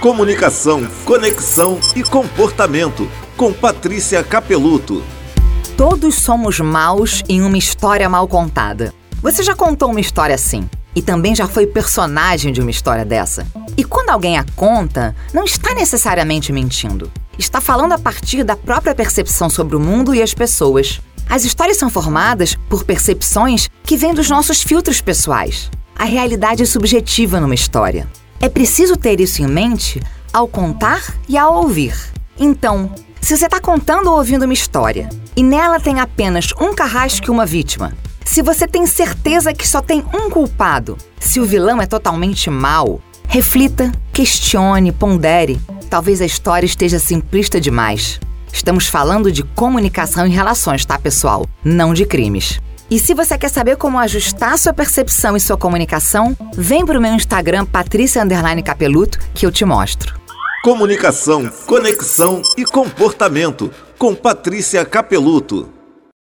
Comunicação, conexão e comportamento. Com Patrícia Capeluto. Todos somos maus em uma história mal contada. Você já contou uma história assim? E também já foi personagem de uma história dessa? E quando alguém a conta, não está necessariamente mentindo. Está falando a partir da própria percepção sobre o mundo e as pessoas. As histórias são formadas por percepções que vêm dos nossos filtros pessoais. A realidade é subjetiva numa história. É preciso ter isso em mente ao contar e ao ouvir. Então, se você está contando ou ouvindo uma história e nela tem apenas um carrasco e uma vítima, se você tem certeza que só tem um culpado, se o vilão é totalmente mau, reflita, questione, pondere. Talvez a história esteja simplista demais. Estamos falando de comunicação em relações, tá, pessoal? Não de crimes. E se você quer saber como ajustar sua percepção e sua comunicação, vem para o meu Instagram, Patrícia Capeluto, que eu te mostro. Comunicação, conexão e comportamento com Patrícia Capeluto.